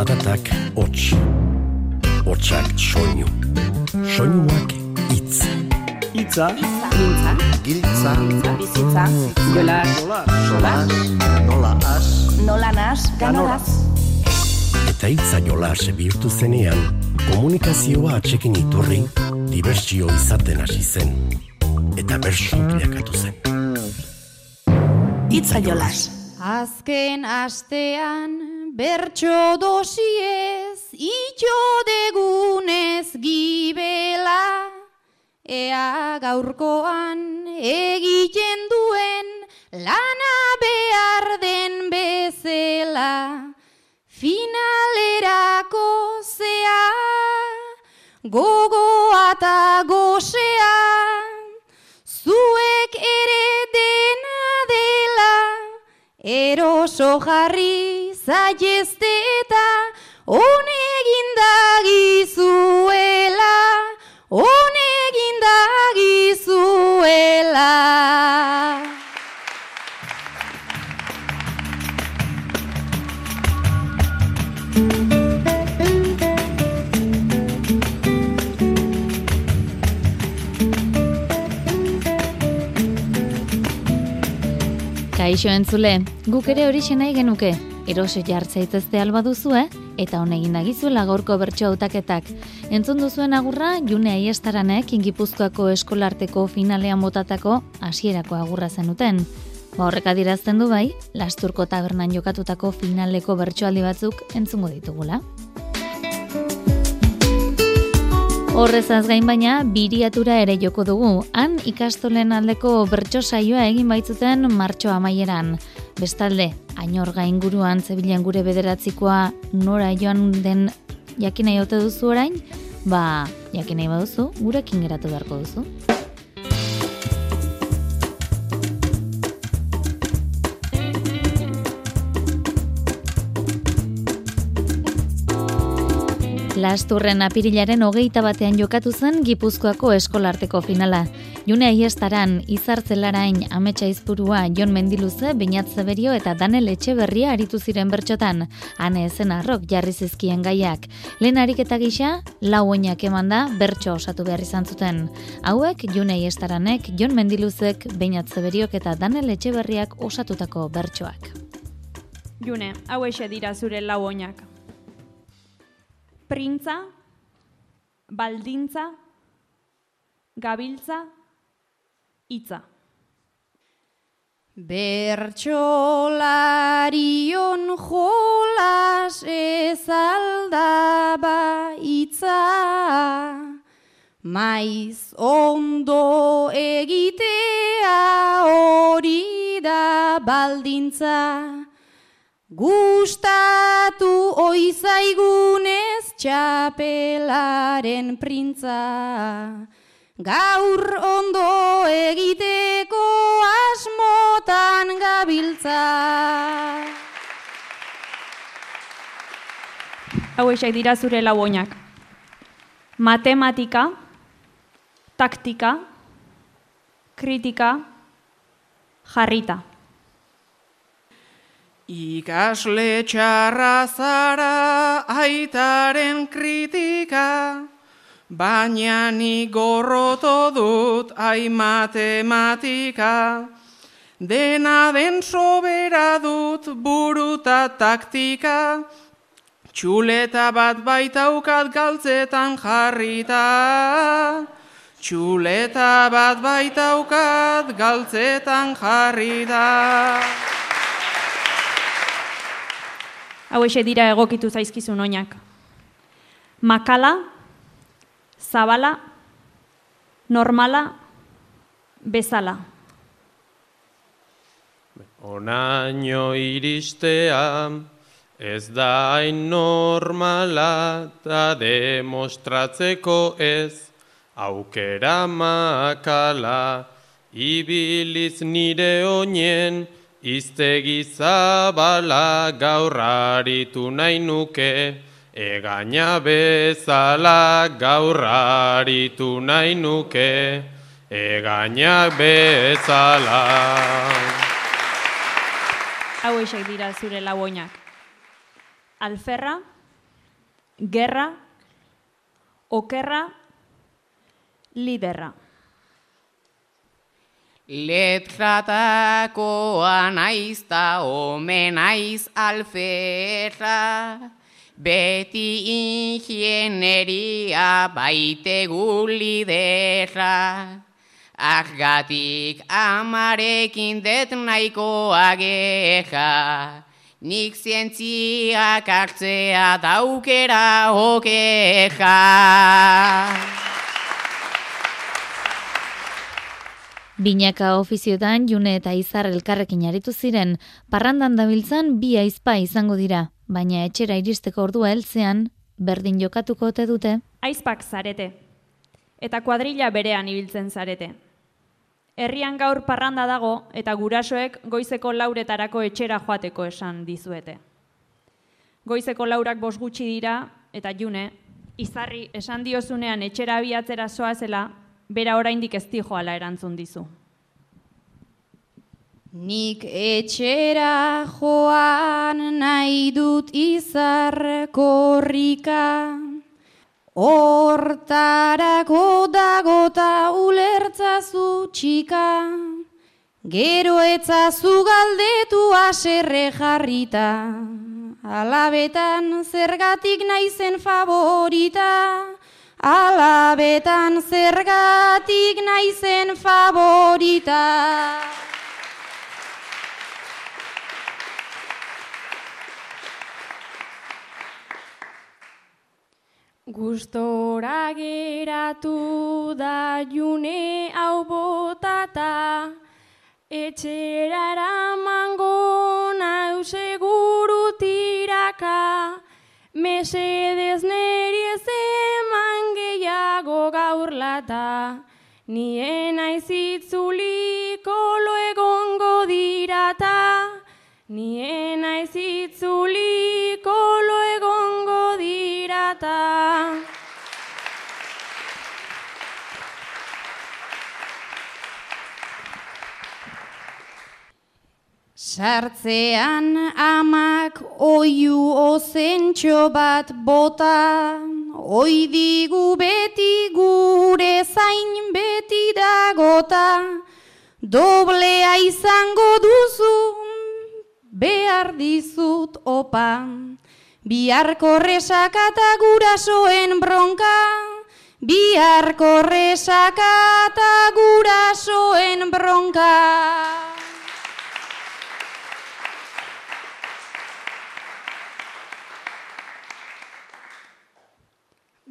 Zaratak hots, hotsak soinu, soinuak itz. Itza, Mintza, Giltza, bizitza, jola, sola, nola as, nola nas, ganoraz. Eta hitza jola bihurtu zenean, komunikazioa atxekin iturri, dibertsio izaten hasi zen. Eta bersu bilakatu zen. Itza jolas. Azken astean bertso dosiez itxo degunez gibela. Ea gaurkoan egiten duen lana behar den bezela. Finalerako zea gogoa eta gosea. Zuek ere dena dela Eroso jarri zaiezte eta Honegin dagizuela Honegin dagizuela Kaixo entzule, guk ere hori nahi genuke. Eroso jartzaitezte alba duzue, eta honegin dagizuela gaurko bertso hautaketak. Entzun duzuen agurra, june aiestaranek ingipuzkoako eskolarteko finalean botatako hasierako agurra zenuten. Ba horrek adirazten du bai, lasturko tabernan jokatutako finaleko bertsoaldi batzuk entzungo ditugula. Horrezaz gain baina, biriatura ere joko dugu. Han ikastolen aldeko bertso saioa egin baitzuten martxo amaieran. Bestalde, ainor gainguruan zebilen gure bederatzikoa nora joan den jakin nahi ote duzu orain? Ba, jakin nahi baduzu, gurekin geratu beharko duzu. Lasturren apirilaren hogeita batean jokatu zen Gipuzkoako eskolarteko finala. June aiestaran, izartzelarain ametsa izpurua Jon Mendiluze, Beñat Zeberio eta Danel Etxeberria aritu ziren bertxotan. Hane ezen arrok jarri zizkien gaiak. Lehen ariketa gisa, lau oinak eman da bertso osatu behar izan zuten. Hauek, June aiestaranek, Jon Mendiluzek, Beñat Zeberiok eta Danel Etxeberriak osatutako bertsoak. June, hau dira zure lau oinak. Printza, baldintza, gabiltza, hitza. Bertxolarion jolas ez aldaba itza, maiz ondo egitea hori da baldintza. Gustatu oizaigunez txapelaren printza. Gaur ondo egiteko asmotan gabiltza. Hau dira zure lau oinak. Matematika, taktika, kritika, jarrita. Ikasle txarra zara aitaren kritika, baina ni gorroto dut ai matematika. Dena den sobera dut buruta taktika, txuleta bat baitaukat galtzetan jarrita. Txuleta bat baitaukat galtzetan jarrita. Hau dira egokitu zaizkizun oinak. Makala, zabala, normala, bezala. Onaino iristea, ez da hain normala, ta demostratzeko ez, aukera makala, ibiliz nire oinen, Iztegi zabala gaurraritu nahi nuke, egaina bezala gaurraritu nahi nuke, egaina bezala. Hau dira zure lauoinak. Alferra, gerra, okerra, liderra. Letratakoa naiz ta omen naiz alferra, beti ingieneria baitegu liderra. Argatik amarekin det nahikoa geha, nik zientziak hartzea daukera okeja. Binaka ofiziotan June eta Izar elkarrekin aritu ziren, parrandan dabiltzan bi aizpa izango dira, baina etxera iristeko ordua heltzean berdin jokatuko ote dute. Aizpak zarete, eta kuadrilla berean ibiltzen zarete. Herrian gaur parranda dago eta gurasoek goizeko lauretarako etxera joateko esan dizuete. Goizeko laurak bos gutxi dira eta June, Izarri esan diozunean etxera abiatzera soazela bera oraindik ez joala erantzun dizu. Nik etxera joan nahi dut izar korrika, hortarako dagota ulertzazu txika, gero etzazu galdetu aserre jarrita, alabetan zergatik naizen favorita, alabetan zergatik naizen favorita. Gustora geratu da june hau botata, etxera eramango nau seguru tiraka, mesedez gehiago gaur lata, nien aizitzuliko lo egongo dirata, nien aizitzuliko lo egongo dirata. Sartzean amak oiu ozentxo bat bota, oi digu beti gure zain beti dagota, doblea izango duzu behar dizut opa, biharko resakata gurasoen bronka, biharko resakata gurasoen bronka.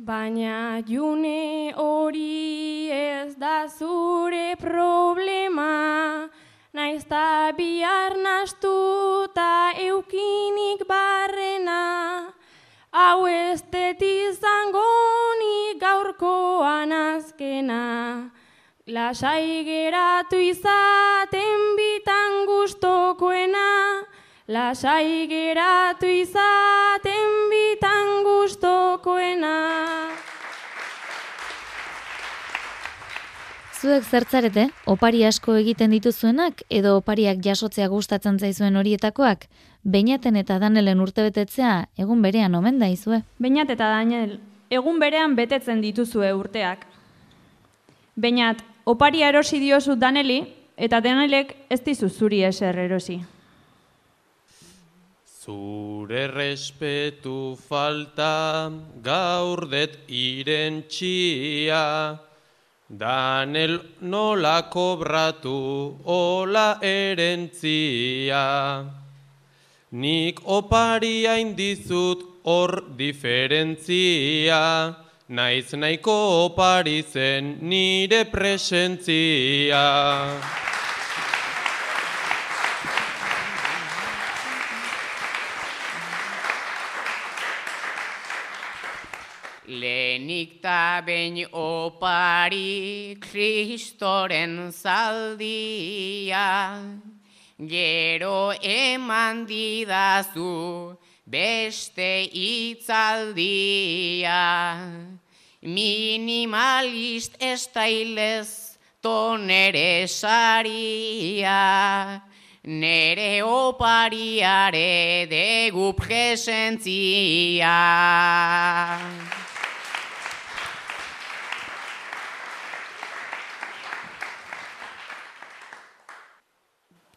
Baina june hori ez da zure problema, naizta bihar nastuta eukinik barrena, hau ez izango ni gaurkoan azkena. Lasai geratu izaten bitan gustokoena, lasai geratu izaten bitan gustokoena. Zuek zertzarete, opari asko egiten dituzuenak edo opariak jasotzea gustatzen zaizuen horietakoak, Beinaten eta Danelen urtebetetzea egun berean omen da izue. Beinat eta Daniel, egun berean betetzen dituzue urteak. Beinat, oparia erosi diozu Daneli eta Danelek ez dizu zuri eser erosi. Zure respetu falta gaurdet irentxia, Danel nola kobratu ola erentzia. Nik oparia indizut hor diferentzia, naiz nahiko opari zen nire presentzia. Lehenik ta behin opari kristoren zaldia, gero eman didazu beste itzaldia. Minimalist estailez tonere saria, nere opariare degu presentzia.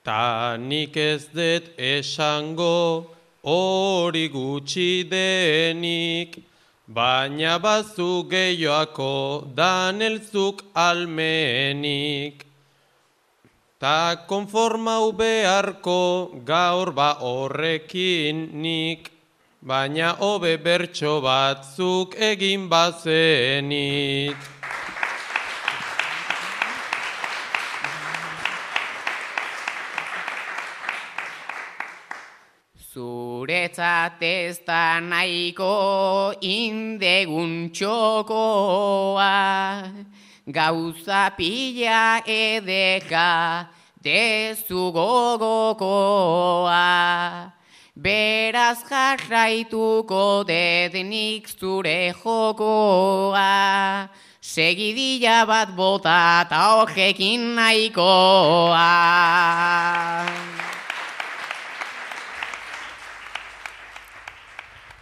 Ta nik ez dut esango hori gutxi denik, baina bazu gehioako danelzuk almenik. Ta konformau beharko gaur ba horrekin nik, baina hobe bertso batzuk egin bazenik. Zuretzat ez da nahiko indegun txokoa, gauza pila edeka dezu gogokoa. Beraz jarraituko dedenik zure jokoa, segidilla bat bota eta horrekin nahikoa.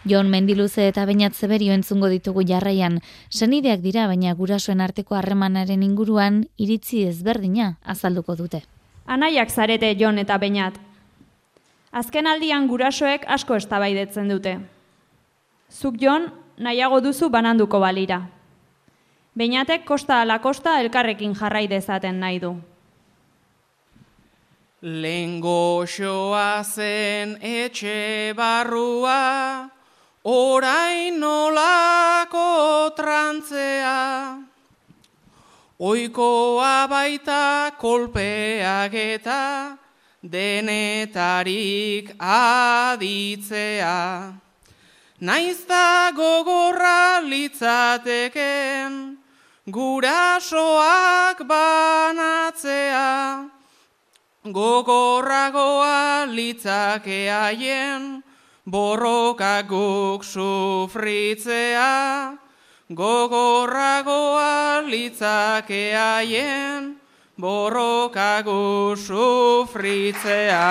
Jon Mendiluze eta Beñat Zeberio entzungo ditugu jarraian. Senideak dira, baina gurasoen arteko harremanaren inguruan iritzi ezberdina azalduko dute. Anaiak zarete Jon eta Beñat. Azken aldian gurasoek asko eztabaidetzen dute. Zuk Jon nahiago duzu bananduko balira. Beñatek kosta ala kosta elkarrekin jarrai dezaten nahi du. Lengo zen etxe barrua, orain nolako trantzea. Oikoa baita kolpeak eta denetarik aditzea. Naizta gogorra litzateken, gurasoak banatzea. Gogorragoa litzake haien, borroka guk sufritzea. Gogorragoa litzake haien, borroka guk sufritzea.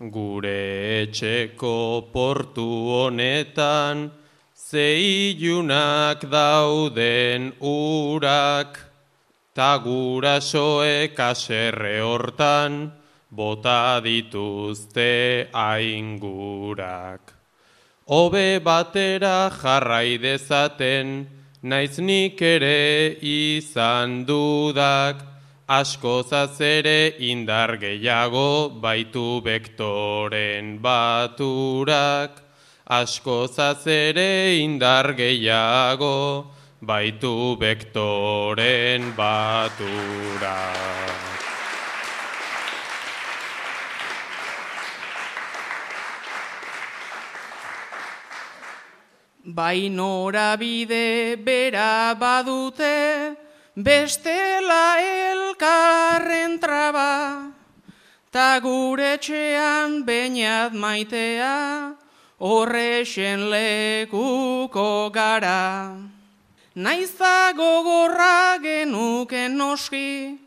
Gure etxeko portu honetan, zeilunak dauden urak, ta gurasoek aserre hortan, bota dituzte aingurak. Hobe batera jarrai dezaten, naiz nik ere izan dudak, askozaz ere indar gehiago baitu bektoren baturak. Askozaz ere indar gehiago baitu bektoren baturak. Bai norabide bera badute, bestela elkarren traba, ta gure txean bainat maitea, horrexen lekuko gara. Naizta gogorra genuken noski,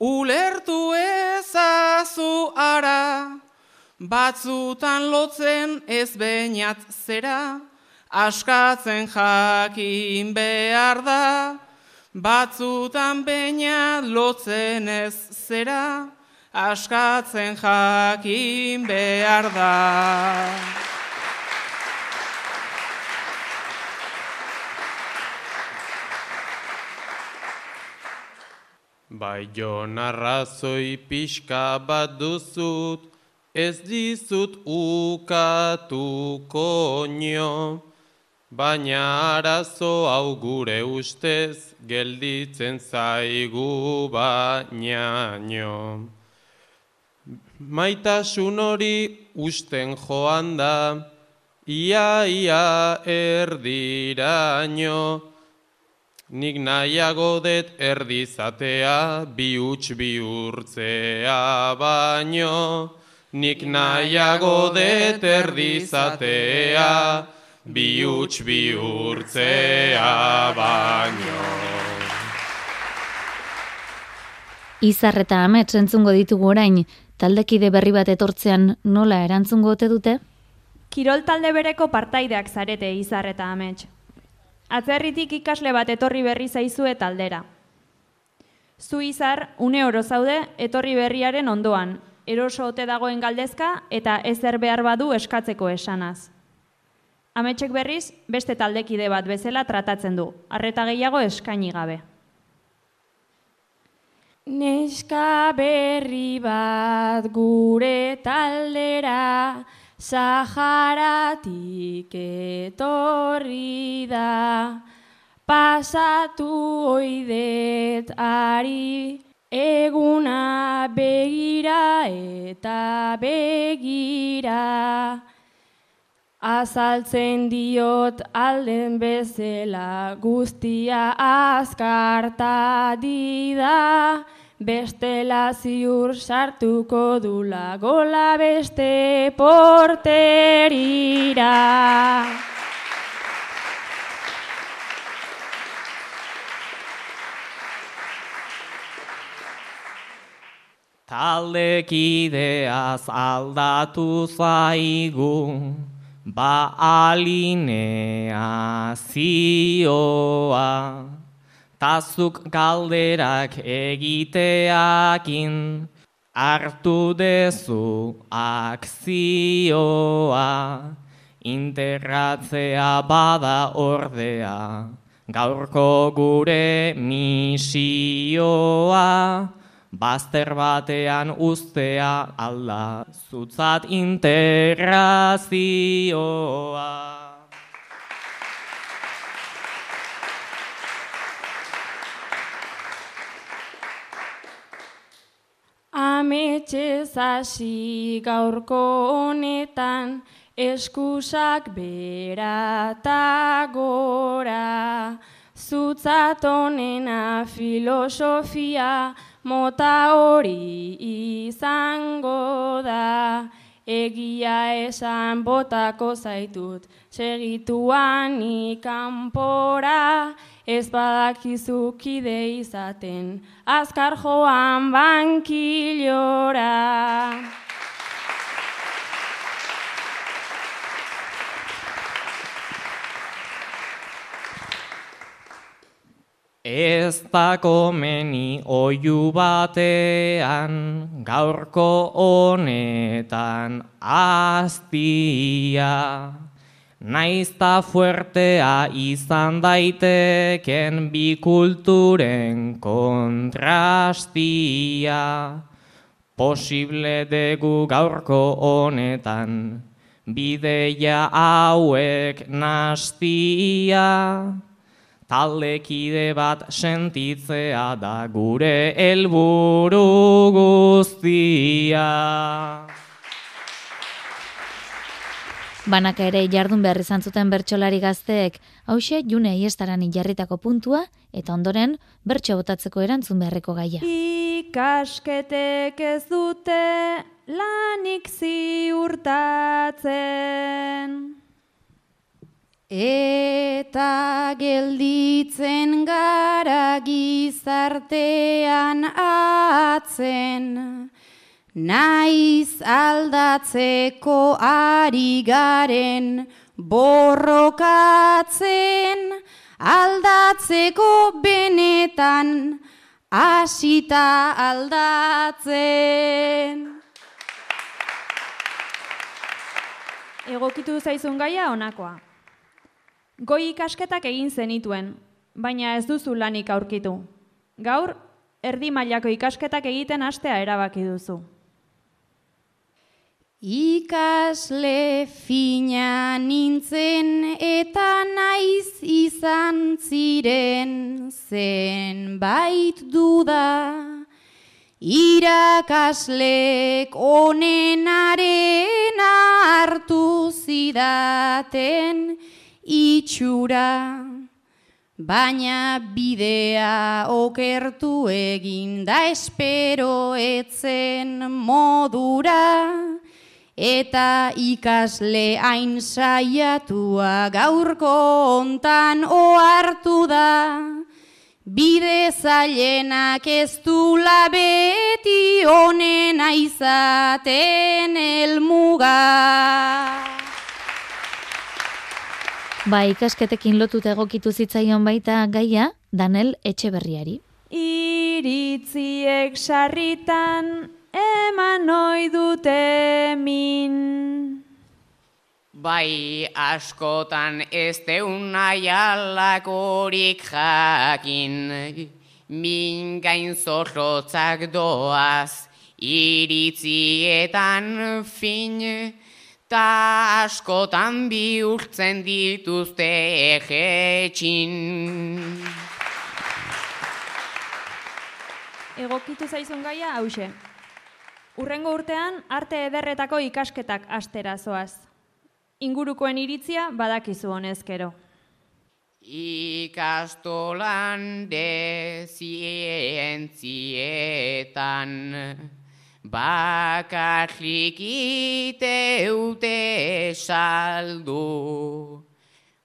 ulertu ezazu ara, batzutan lotzen ez bainat zera, askatzen jakin behar da, batzutan baina lotzen ez zera, askatzen jakin behar da. Bai jon arrazoi pixka bat duzut, ez dizut ukatuko nio, baina arazo hau gure ustez gelditzen zaigu baina nio. Maitasun hori usten joan da, ia ia erdiraino, Nik nahiago det erdizatea, bi huts bihurtzea baino. Nik nahiago det erdizatea, bihuts bihurtzea baino. Izar eta amets entzungo ditugu orain, taldekide berri bat etortzean nola erantzungo ote dute? Kirol talde bereko partaideak zarete izar eta amets. Atzerritik ikasle bat etorri berri zaizue taldera. Zu izar, une oro zaude, etorri berriaren ondoan, eroso ote dagoen galdezka eta ezer behar badu eskatzeko esanaz. Ametxek berriz, beste taldekide bat bezala tratatzen du, arreta gehiago eskaini gabe. Neska berri bat gure taldera, Saharatik etorri da, pasatu oidet ari, eguna begira eta begira. Azaltzen diot alden bezala guztia azkarta dida, bestela ziur sartuko dula gola beste porterira. Taldekideaz aldatu zaigu, ba alinea zioa, tazuk galderak egiteakin, hartu dezu akzioa, interratzea bada ordea, gaurko gure misioa, Bazter batean ustea alda, zutzat integrazioa. Ametxez hasi gaurko honetan, eskusak berata gora, zutzat honena filosofia, mota hori izango da, egia esan botako zaitut, segituan ikanpora, ez badakizu kide izaten, azkar joan bankilora. Ez da komeni oiu batean, gaurko honetan aztia. Naizta fuertea izan daiteken bi kulturen kontrastia. Posible dugu gaurko honetan, bideia hauek nastia. Taldekide bat sentitzea da gure helburu guztia. Banaka ere jardun behar izan zuten bertsolari gazteek, hause june iestaran jarritako puntua, eta ondoren bertso botatzeko erantzun beharreko gaia. Ikasketek ez dute lanik ziurtatzen. Eta gelditzen gara gizartean atzen, naiz aldatzeko ari garen borrokatzen, aldatzeko benetan hasita aldatzen. Egokitu zaizun gaia honakoa. Goi ikasketak egin zenituen, baina ez duzu lanik aurkitu. Gaur, erdi mailako ikasketak egiten hastea erabaki duzu. Ikasle fina nintzen eta naiz izan ziren zenbait duda. Irakaslek onenaren hartu zidaten itxura, baina bidea okertu egin da espero etzen modura, eta ikasle hain saiatua gaurko hontan ohartu da. Bide zailenak ez dula beti honena izaten elmuga. Ba, ikasketekin lotuta egokitu zitzaion baita gaia, Danel Etxeberriari. Iritziek sarritan eman ohi dute min. Bai askotan ez deun nahialakorik jakin, min gain zorrotzak doaz, iritzietan fin, ta askotan bihurtzen dituzte egetxin. Egokitu zaizun gaia hause. Urrengo urtean arte ederretako ikasketak astera zoaz. Ingurukoen iritzia badakizu honezkero. Ikastolan de zientzietan bakarrik iteute saldu.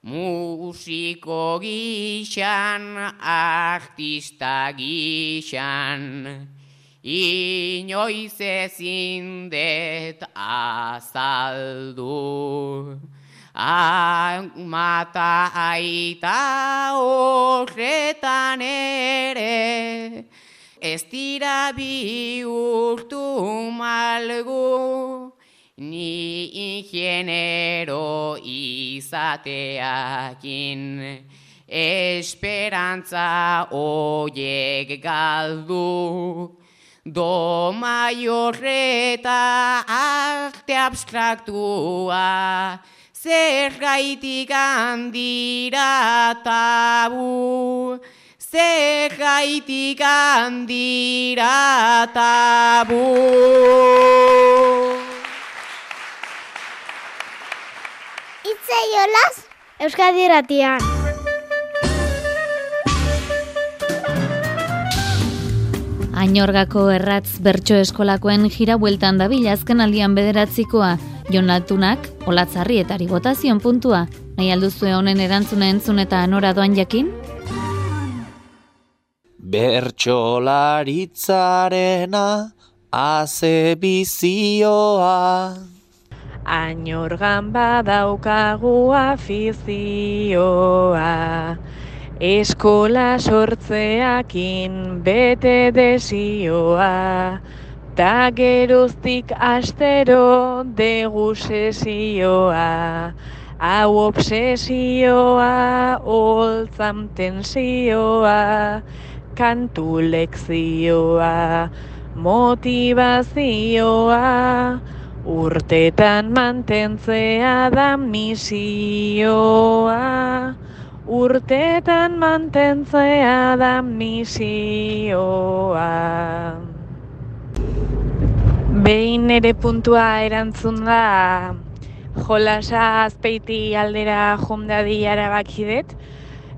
Musiko gixan, artista gixan, inoiz ezin det azaldu. Amata aita horretan ere, ez dira bihurtu malgu, ni ingenero izateakin, esperantza oiek galdu. Do maiorreta arte abstraktua, zer gaitik handira tabu, zer gaitik handira tabu. Itzei olaz, Euskadi ratian. Ainorgako erratz bertso eskolakoen jira bueltan dabil azken aldian bederatzikoa, Jon Altunak, Olatzarri eta Ribotazion puntua. Nahi alduzue honen erantzuna entzun eta nora doan jakin? Bertsolaritzarena aze bizioa. Ainorgan badaukagu afizioa. Eskola sortzeakin bete desioa, ta geroztik astero degu sesioa. Hau obsesioa, holtzam tensioa, kantu lekzioa, motivazioa, urtetan mantentzea da misioa. Urtetan mantentzea da misioa. Behin ere puntua erantzun da jolasa azpeiti aldera jomdadi arabakidet.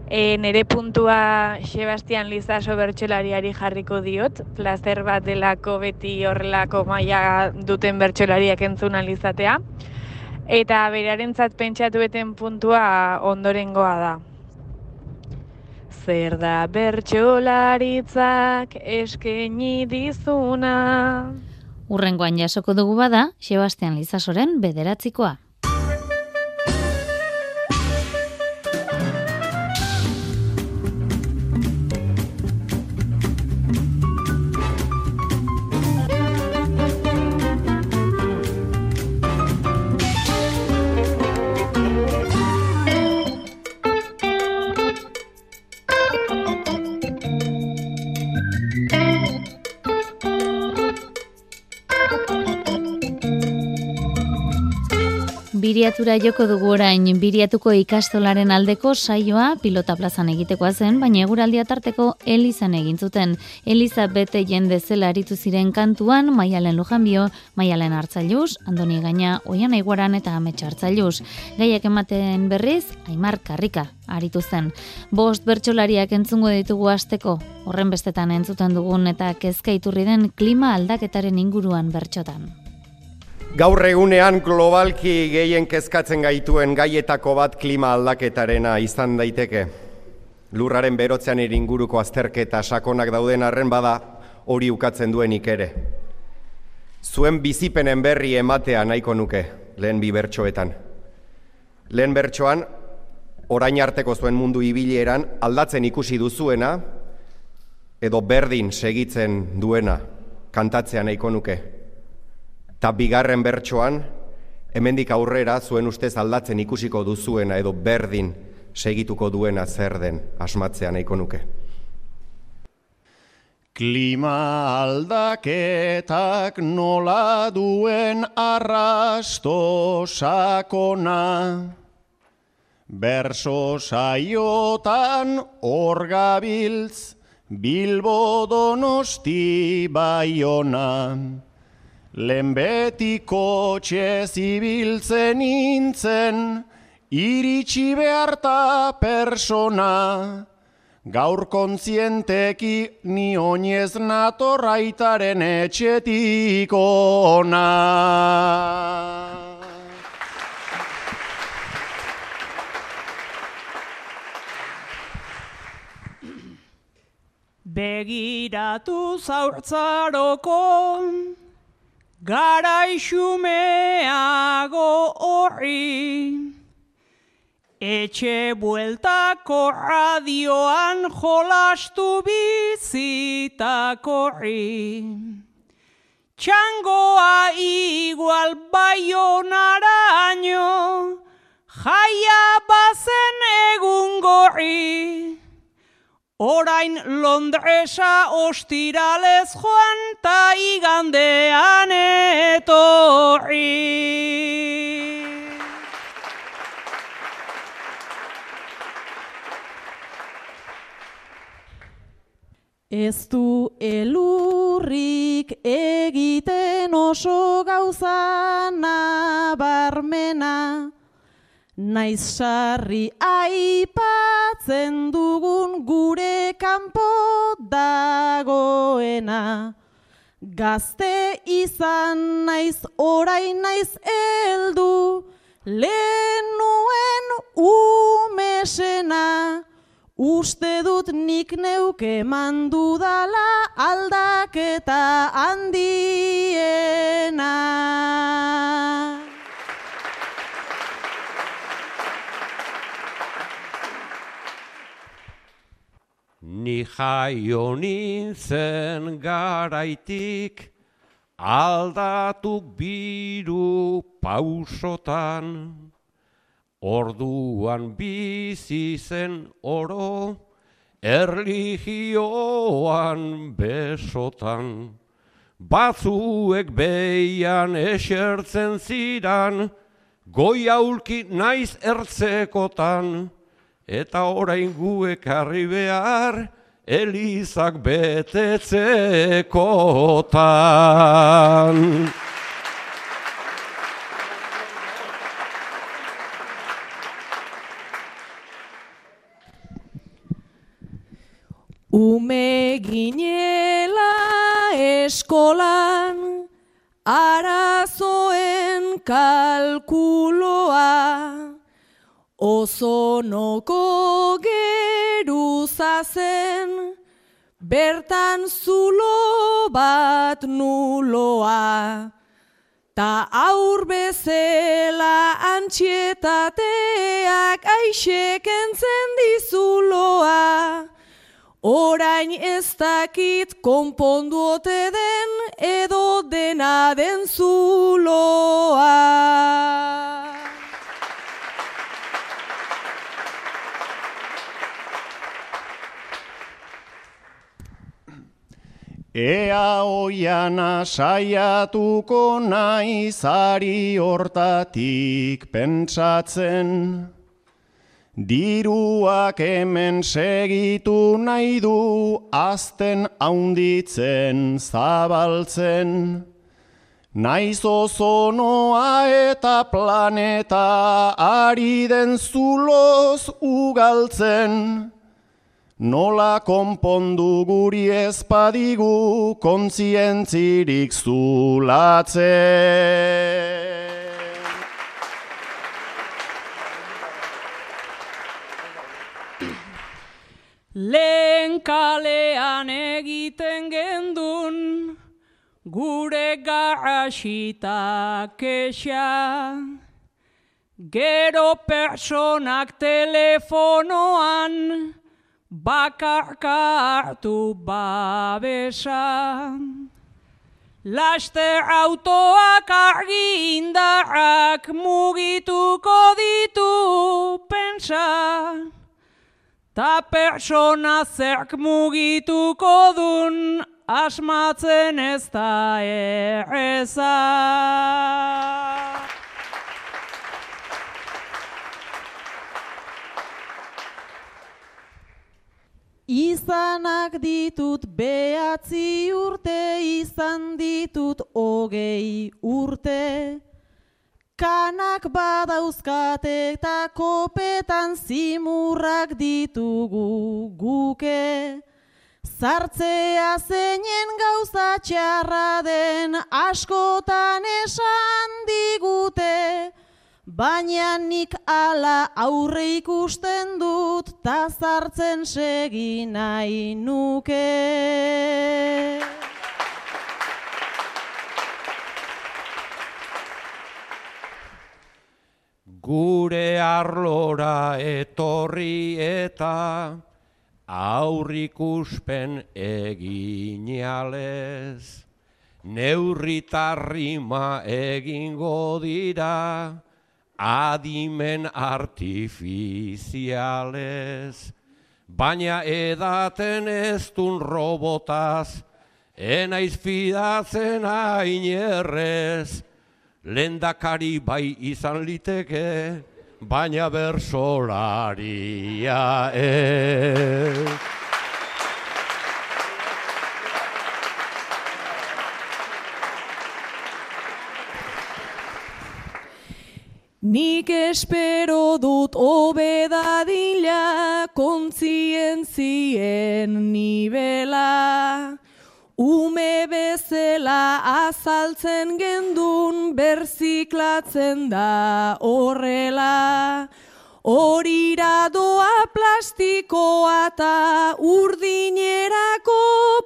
E, nere puntua Sebastian Lizaso bertsolariari jarriko diot, plazer bat delako beti horrelako maila duten bertsolariak entzuna lizatea. Eta berarentzat pentsatu beten puntua ondorengoa da zer da bertsolaritzak eskeni dizuna. Urrengoan jasoko dugu bada, Sebastian Lizasoren bederatzikoa. Biriatura joko dugu orain biriatuko ikastolaren aldeko saioa pilota plazan egitekoa zen, baina eguraldia tarteko Elizan egin zuten. Eliza bete jende zela aritu ziren kantuan, Maialen Lujanbio, Maialen Hartzailuz, Andoni Gaina, Oian Aiguaran eta Ametsa Hartzailuz. Gaiak ematen berriz, Aimar Karrika aritu zen. Bost bertsolariak entzungo ditugu asteko, horren bestetan entzuten dugun eta kezka iturri den klima aldaketaren inguruan bertxotan. Gaur egunean globalki gehien kezkatzen gaituen gaietako bat klima aldaketarena izan daiteke. Lurraren berotzean inguruko azterketa sakonak dauden arren bada hori ukatzen duenik ere. Zuen bizipenen berri ematea nahiko nuke, lehen bi bertsoetan. Lehen bertsoan, orain arteko zuen mundu ibileran aldatzen ikusi duzuena, edo berdin segitzen duena kantatzea nahiko nuke. Ta bigarren bertsoan, hemendik aurrera zuen ustez aldatzen ikusiko duzuena edo berdin segituko duena zer den asmatzea nahiko nuke. Klima aldaketak nola duen arrasto sakona, Berso saiotan orgabiltz, Bilbo donosti baiona. Lehenbetiko txezibiltzen nintzen, iritsi beharta persona, gaur kontzienteki ni oinez natorraitaren etxetik ona. Begiratu zaurtzaroko, Garaixumeago horri, etxe bueltako radioan jolastu bizitako horri. Txangoa igual baionaraino, jaia bazen egun gorri. Orain Londresa ostiralez joan ta igandean etorri. Ez du elurrik egiten oso gauza nabarmena, Naiz sarri aipatzen dugun gure kanpo dagoena. Gazte izan naiz orain naiz heldu, lehen nuen umesena. Uste dut nik neuke mandu dala aldaketa handiena. Ni jaio nintzen garaitik, aldatu biru pausotan, orduan bizi zen oro, erligioan besotan. Batzuek behian esertzen ziran, goi aulki naiz ertzekotan, eta orain guek harri behar, elizak betetzekotan. Ume ginela eskolan, arazoen kalkuloa, Ozonoko geruza zen, bertan zulo bat nuloa. Ta aur bezela antxietateak aixeken zen dizuloa. Orain ez dakit konpondu ote den edo dena den zuloa. Ea oiana saiatuko naizari hortatik pentsatzen, Diruak hemen segitu nahi du azten haunditzen zabaltzen. Naiz ozonoa eta planeta ari den zuloz ugaltzen. Nola konpondu guri ezpadigu kontzientzirik zulatzen. Lehen kalean egiten gendun, gure garrasita kexa. Gero personak telefonoan, bakarka hartu babesa. Laster autoak argi indarrak mugituko ditu pensa. Ta persona zerk mugituko dun asmatzen ez da erreza. Izanak ditut behatzi urte, izan ditut hogei urte. Kanak badauzkate eta kopetan zimurrak ditugu guke. Zartzea zeinen gauza txarra den askotan esan digute. Baina nik ala aurre ikusten dut ta zartzen segi nahi nuke. Gure arlora etorri eta aurrikuspen eginalez. Neurritarrima egingo dira adimen artifizialez. Baina edaten ez dun robotaz, enaiz fidatzen ainerrez. Lendakari bai izan liteke, baina bersolaria ez. Nik espero dut obedadila kontzientzien nibela. Ume bezela azaltzen gendun berziklatzen da horrela. Horira doa plastikoa eta urdinerako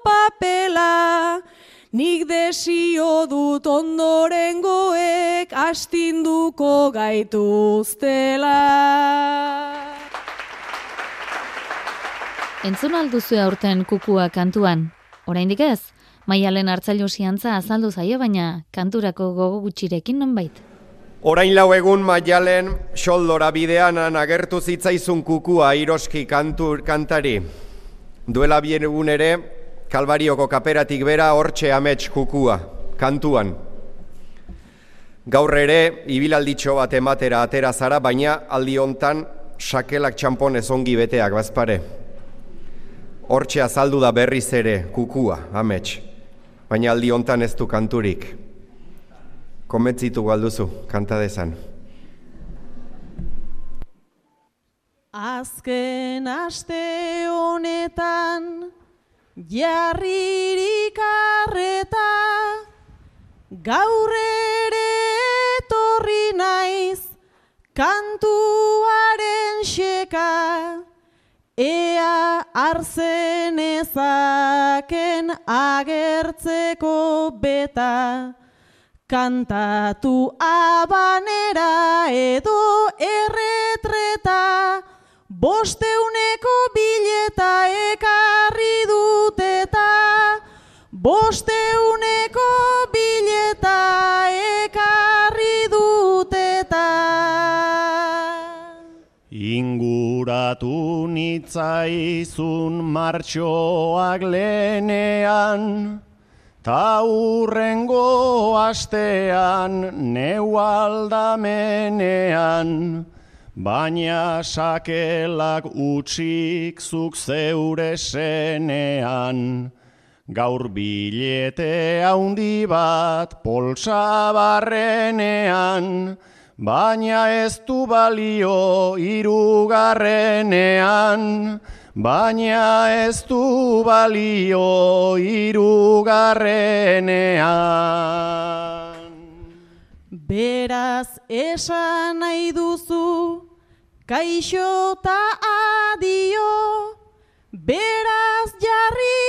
papela. Nik desio dut ondorengoek astinduko gaituztela. Entzun alduzu aurten kukua kantuan? Oraindik ez? Maialen hartzailu ziantza azaldu zaio baina kanturako gogo gutxirekin nonbait. Orain lau egun maialen xoldora bidean agertu zitzaizun kukua iroski kantur kantari. Duela bien egun ere, Kalbarioko kaperatik bera hortxe amets kukua, kantuan. Gaur ere, ibilalditxo bat ematera atera zara, baina aldi hontan sakelak txampon ongi beteak bazpare. Hortxe azaldu da berriz ere kukua, amets. Baina aldi hontan ez du kanturik. Komentzitu galduzu, kanta dezan. Azken aste honetan jarririk arreta gaur ere etorri naiz kantuaren xeka. Ea arzen ezaken agertzeko beta kantatu abanera edo erretreta bosteuneko bileta eta bosteuneko bileta ekarri dut eta Inguratu nitzaizun martxoak lehenean, ta urrengo astean neu aldamenean, baina sakelak utxik zuk zeure senean. Gaur bilete haundi bat polsa barrenean, baina ez du balio irugarrenean, baina ez du balio irugarrenean. Beraz esan nahi duzu, kaixo ta adio, beraz jarriko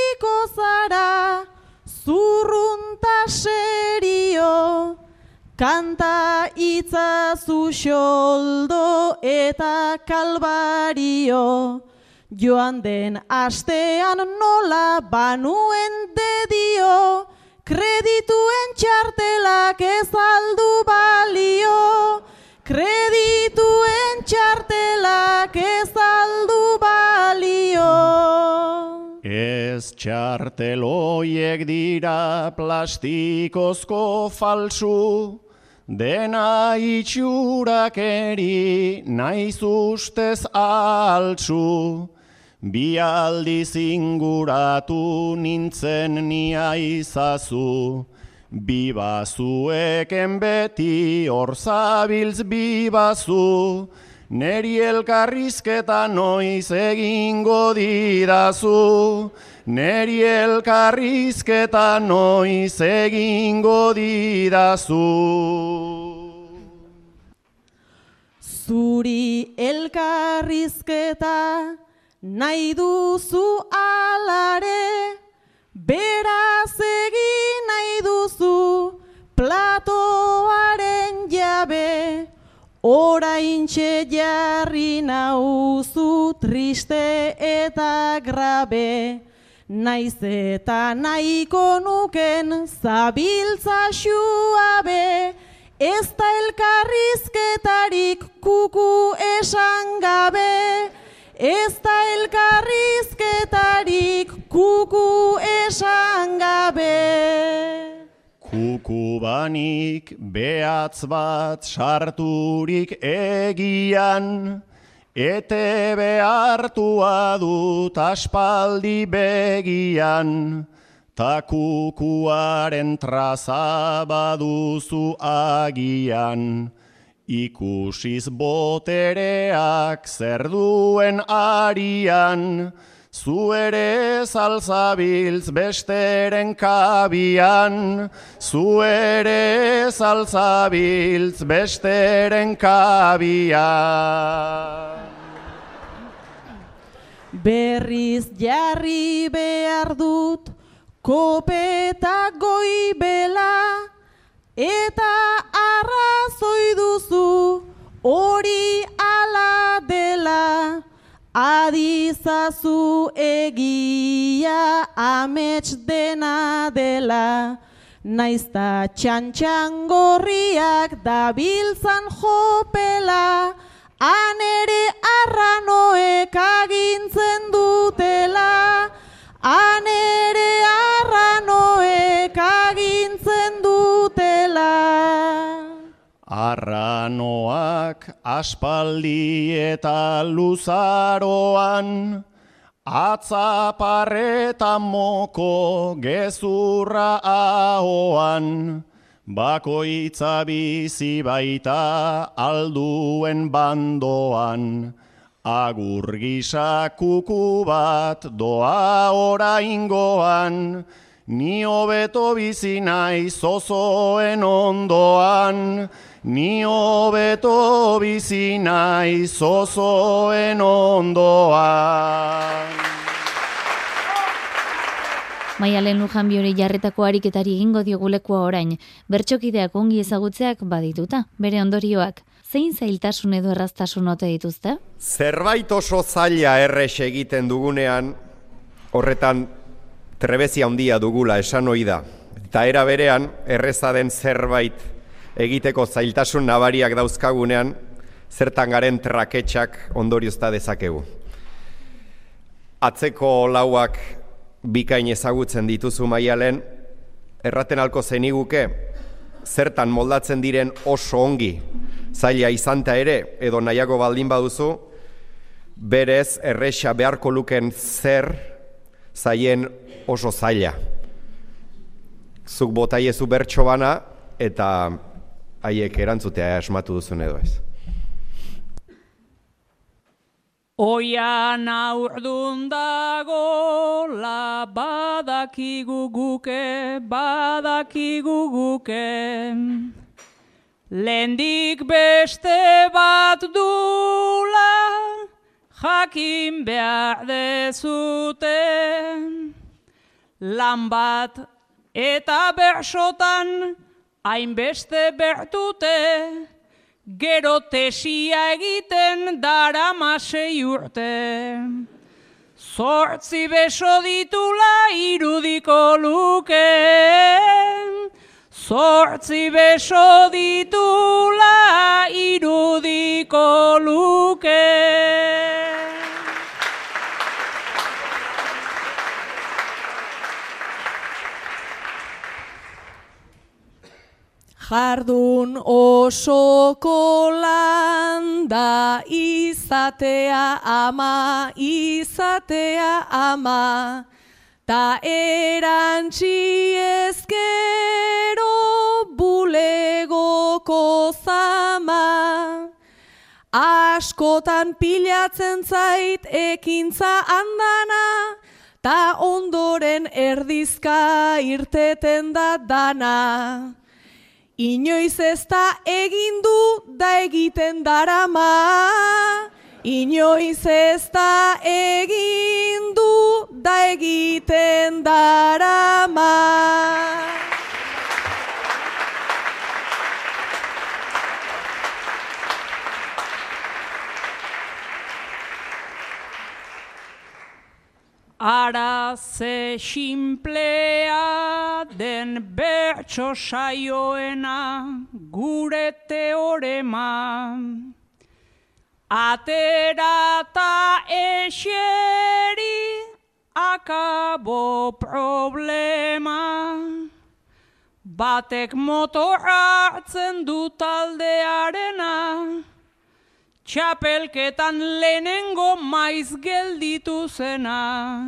serio, kanta itzazu xoldo eta kalbario, joan den astean nola banuen dedio, kredituen txartelak ez aldu balio, kredituen txartelak ez aldu balio. Ez txarteloiek dira plastikozko falsu, dena itxurakeri naiz ustez altsu. Bi aldiz inguratu nintzen nia izazu, Bibazueken beti hor zabiltz bibazu, Neri elkarrizketa noiz egingo didazu, Neri elkarrizketa noiz egingo didazu. Zuri elkarrizketa nahi duzu alare, beraz egin nahi duzu platoaren jabe, oraintxe jarri nauzu triste eta grabe, naiz eta nahiko nuken zabiltza xuabe, ez da elkarrizketarik kuku esan gabe, ez da elkarrizketarik kuku esan gabe. Kukubanik behatz bat sarturik egian, ete behartua dut aspaldi begian, ta kukuaren traza baduzu agian, ikusiz botereak zer duen arian, Zu ere zalzabiltz besteren kabian, zu ere zalzabiltz besteren kabian. Berriz jarri behar dut, kopeta goibela, eta arrazoi duzu, hori. Adizazu egia amets dena dela, naizta txantxan gorriak dabiltzan jopela, anere arranoek agintzen dutela, anere arranoek agintzen dutela. Arranoak aspaldi eta luzaroan, atzaparreta moko gezurra ahoan, bakoitza bizi baita alduen bandoan, agur gisa kuku bat doa oraingoan, Ni hobeto bizi naiz zozoen ondoan, ni hobeto bizi naiz zozoen ondoan. Maialen Lujan biori jarretako ariketari egingo diogulekua orain, bertxokideak ongi ezagutzeak badituta, bere ondorioak. Zein zailtasun edo erraztasun ote dituzte? Zerbait oso zaila errex egiten dugunean, horretan trebezia handia dugula esan ohi da. Eta era berean, erreza den zerbait egiteko zailtasun nabariak dauzkagunean, zertan garen traketxak ondoriozta dezakegu. Atzeko lauak bikain ezagutzen dituzu maialen, erraten alko zeniguke, zertan moldatzen diren oso ongi, zaila izanta ere, edo nahiago baldin baduzu, berez erresa beharko luken zer zaien oso zaila. Zuk botaiezu bertso bana eta haiek erantzutea asmatu duzun edo ez. Oian aurdun dago la badakigu guke, badakigu guke. Lendik beste bat dula, jakin behar dezute. Lan bat eta bersotan, hainbeste bertute. Gero tesia egiten dara masei urte. Zortzi beso ditula irudiko luke. Zortzi beso ditula irudiko luke. Jardun osoko landa izatea ama, izatea ama, ta erantzi ezkero bulegoko zama. Askotan pilatzen zait ekintza andana, ta ondoren erdizka irteten da dana. Inoiz ez da egin du da egiten darama. Inoiz ez da egin du da egiten darama. Ara ze simplea den bertso saioena gure teorema. Atera ta eseri akabo problema. Batek motorra hartzen du taldearena. Txapelketan lehenengo maiz gelditu zena.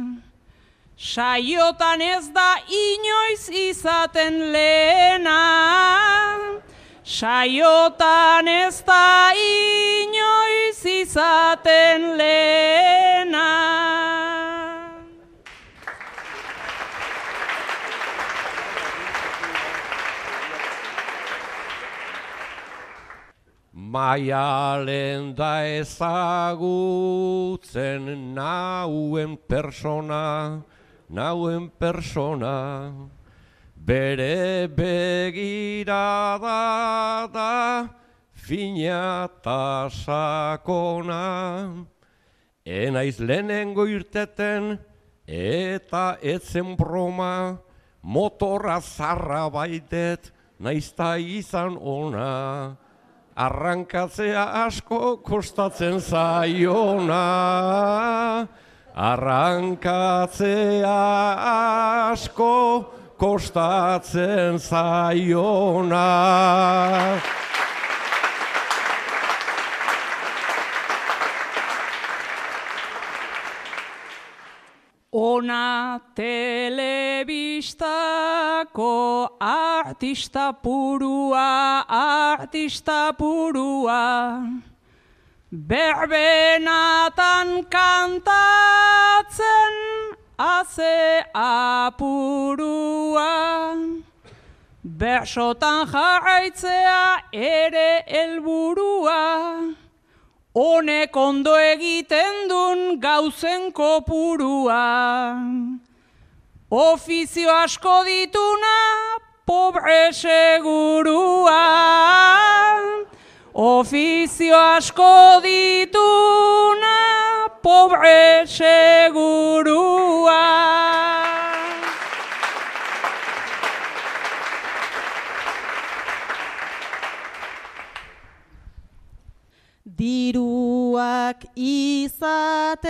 Saiotan ez da inoiz izaten lehena. Saiotan ez da inoiz izaten lehena. Maialen da ezagutzen nauen persona, nauen persona, bere begirada da fina eta sakona. Enaiz lehenengo irteten eta etzen broma, motorra zarra baitet, naizta izan ona. Arrankatzea asko kostatzen zaiona. Arrankatzea asko kostatzen zaiona. Ona telebistako artista purua, artista purua. Berbenatan kantatzen aze apurua. Bersotan jarraitzea ere helburua. Honek ondo egiten dun gauzen kopurua. Ofizio asko dituna, pobre segurua. Ofizio asko dituna, pobre segurua. Diruak izaten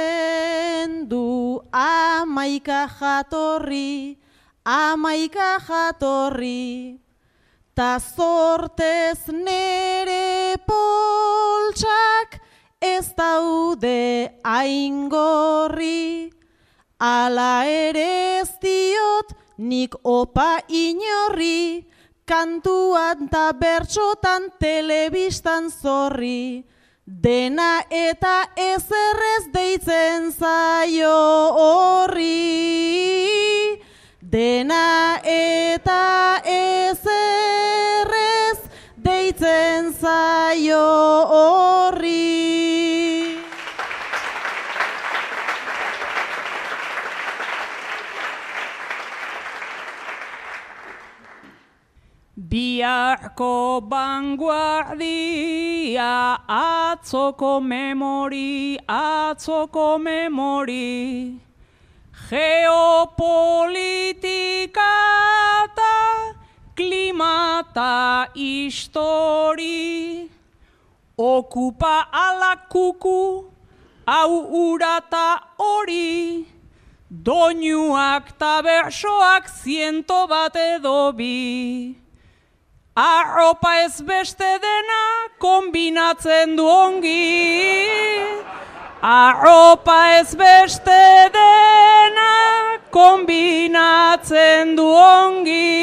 du amaika jatorri, amaika jatorri, ta zortez nere poltsak ez daude aingorri, ala ere ez diot nik opa inorri, kantuan ta bertsotan telebistan zorri, dena eta ezerrez deitzen zaio horri, dena eta ezerrez deitzen zaio horri. Biharko banguardia, atzoko memori, atzoko memori. Geopolitika eta klimata histori. Okupa alakuku, hau urata hori. Doinuak ta bersoak ziento bat edo bi. Arropa ez beste dena kombinatzen du ongi. Arropa ez beste dena kombinatzen du ongi.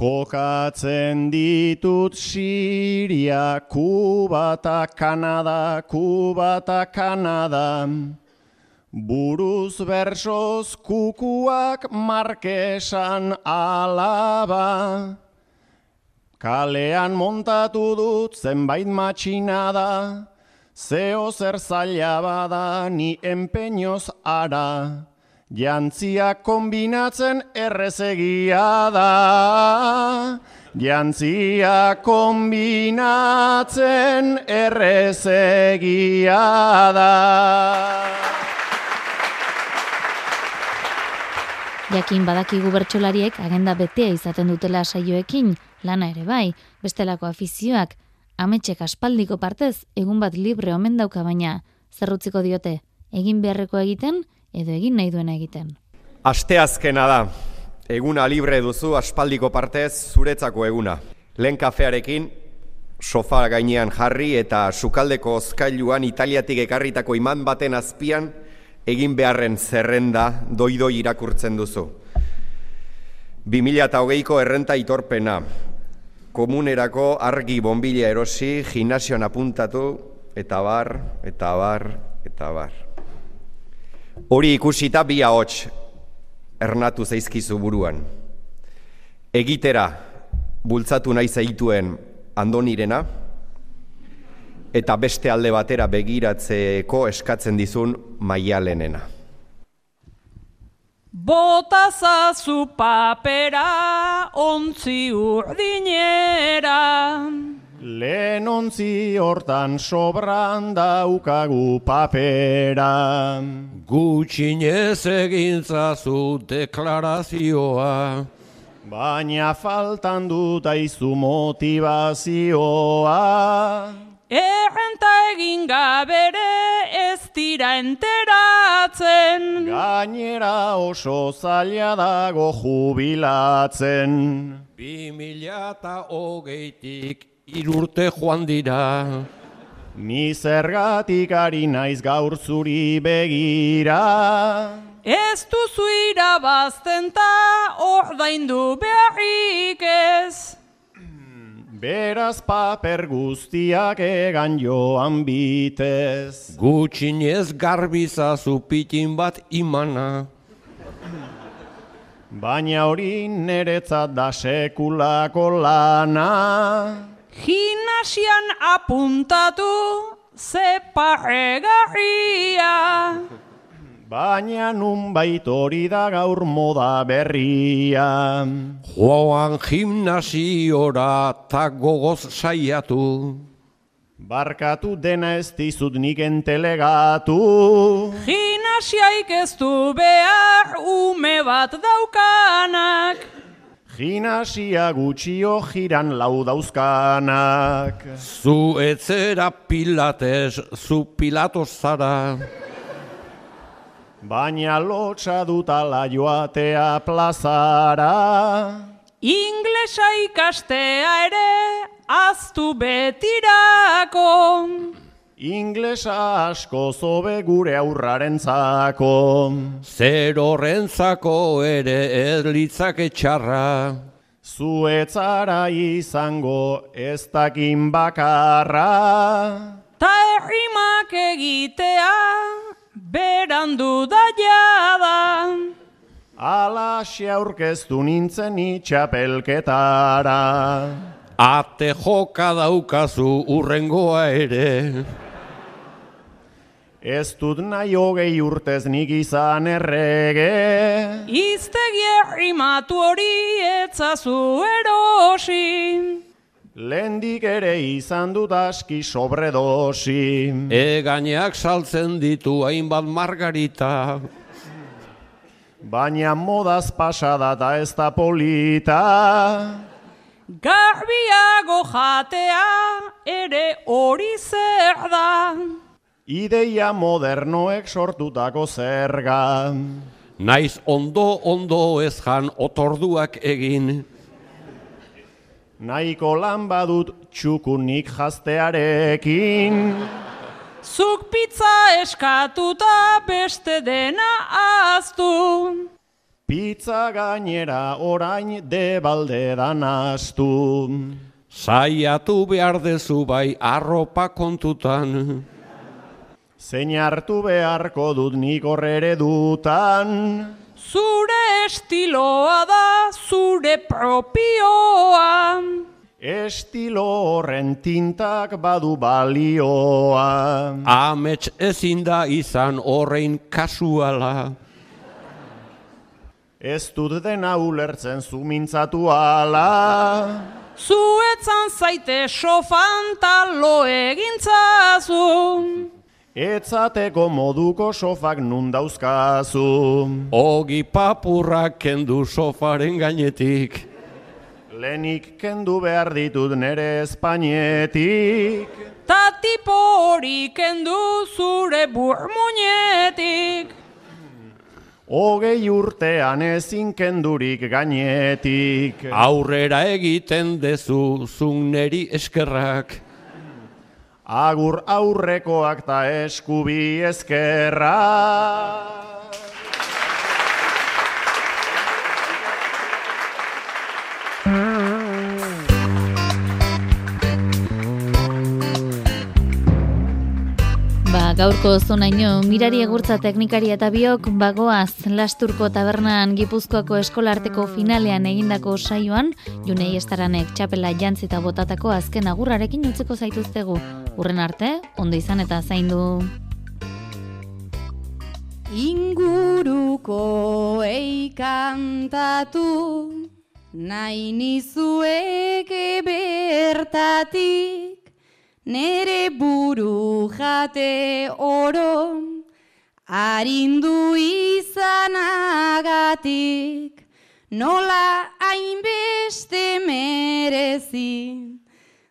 Kokatzen ditut Siria, Kuba eta Kanada, Kuba eta Kanada. Buruz bersoz kukuak markesan alaba. Kalean montatu dut zenbait matxinada, zeo zer zaila bada ni empeñoz ara. Jantzia kombinatzen errezegia da. Jantzia kombinatzen errezegia da. Jakin badakigu bertsolariek agenda betea izaten dutela saioekin, lana ere bai, bestelako afizioak, ametxek aspaldiko partez, egun bat libre omen dauka baina, zerrutziko diote, egin beharreko egiten, edo egin nahi duena egiten. Asteazkena da. Eguna libre duzu aspaldiko partez zuretzako eguna. Lehen kafearekin sofa gainean jarri eta sukaldeko ozkailuan italiatik ekarritako iman baten azpian egin beharren zerrenda doidoi irakurtzen duzu. 2008ko errenta itorpena. Komunerako argi bombila erosi, gimnasioan apuntatu, eta bar, eta bar, eta bar. Hori ikusita bi ahots ernatu zaizkizu buruan. Egitera bultzatu nahi zaituen andonirena, eta beste alde batera begiratzeko eskatzen dizun maialenena. Botazazu papera ontzi urdinera. Lehen ontzi hortan sobran daukagu papera. Gutxinez egintzazu deklarazioa. Baina faltan dut aizu motivazioa. Errenta egin gabere ez dira enteratzen. Gainera oso zaila dago jubilatzen. Bi mila eta hogeitik irurte joan dira. Ni zergatik ari naiz gaur zuri begira. Ez duzu irabazten ta ordaindu beharrik ez. Beraz paper guztiak egan joan bitez. Gutxinez garbizazu pitin bat imana. Baina hori niretzat da sekulako lana. Gimnasian apuntatu ze parregarria. Baina nun hori da gaur moda berria. Joan gimnasiora ta gogoz saiatu. Barkatu dena ez dizut nik entelegatu. Gimnasiaik ez du behar ume bat daukanak. Gimnasia gutxio jiran lau dauzkanak. Zu etzera pilates, zu pilatos zara. Baina lotxa dutala joatea plazara. Inglesa ikastea ere aztu betirako. Inglesa asko zobe gure aurrarentzako. Zer horrentzako ere ez litzake txarra. Zuetzara izango ez dakin bakarra. Ta errimak egitea berandu da jada. Alaxe aurkeztu nintzen itxapelketara. Ate joka daukazu urrengoa ere. Ez dut nahi hogei urtez nik izan errege. Iztegi errimatu hori etzazu erosi. Lendik ere izan dut aski sobredosi. Eganeak saltzen ditu hainbat margarita. Baina modaz pasada da ez da polita. Garbiago jatea ere hori zer da. Ideia modernoek sortutako zerga. Naiz ondo ondo ez jan otorduak egin. Nahiko lan badut txukunik jaztearekin. Zuk pizza eskatuta beste dena aztu. Pizza gainera orain debalde dan astu. Zaiatu behar dezu bai arropa kontutan. Zein hartu beharko dut nik horrere dutan. Zure estiloa da, zure propioa. Estilo horren tintak badu balioa. Amets ezin da izan horrein kasuala. Ez dut dena ulertzen zumintzatu ala. Zuetzan zaite sofan talo egintzazu. Etzateko moduko sofak nun dauzkazu. Ogi papurrak kendu sofaren gainetik. Lenik kendu behar ditut nere espainetik. Ta tipo hori kendu zure burmuñetik. Hogei urtean ezin kendurik gainetik. Aurrera egiten dezu zuneri eskerrak. Agur aurrekoak ta eskubi ezkerra. Ba, gaurko zonaino, mirari egurtza teknikari eta biok bagoaz Lasturko tabernan Gipuzkoako eskolarteko finalean egindako saioan, junei estaranek txapela jantzita botatako azken agurrarekin utzeko zaituztegu. Urren arte, ondo izan eta zaindu. Inguruko eikantatu, nahi nizueke bertatik, nere buru jate oro, arindu izanagatik, nola hainbeste merezi,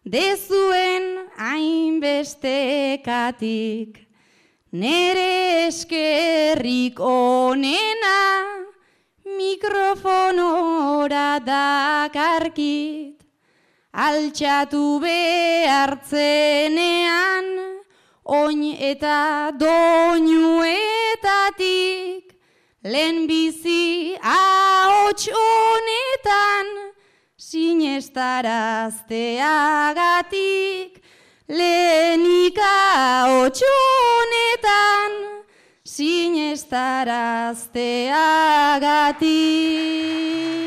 dezuen hainbestekatik, nere eskerrik onena, mikrofonora dakarkit, altxatu behartzenean, oin eta doinuetatik, lehen bizi ahots honetan, sinestarazteagatik, lehenik ahots honetan, sinestarazteagatik.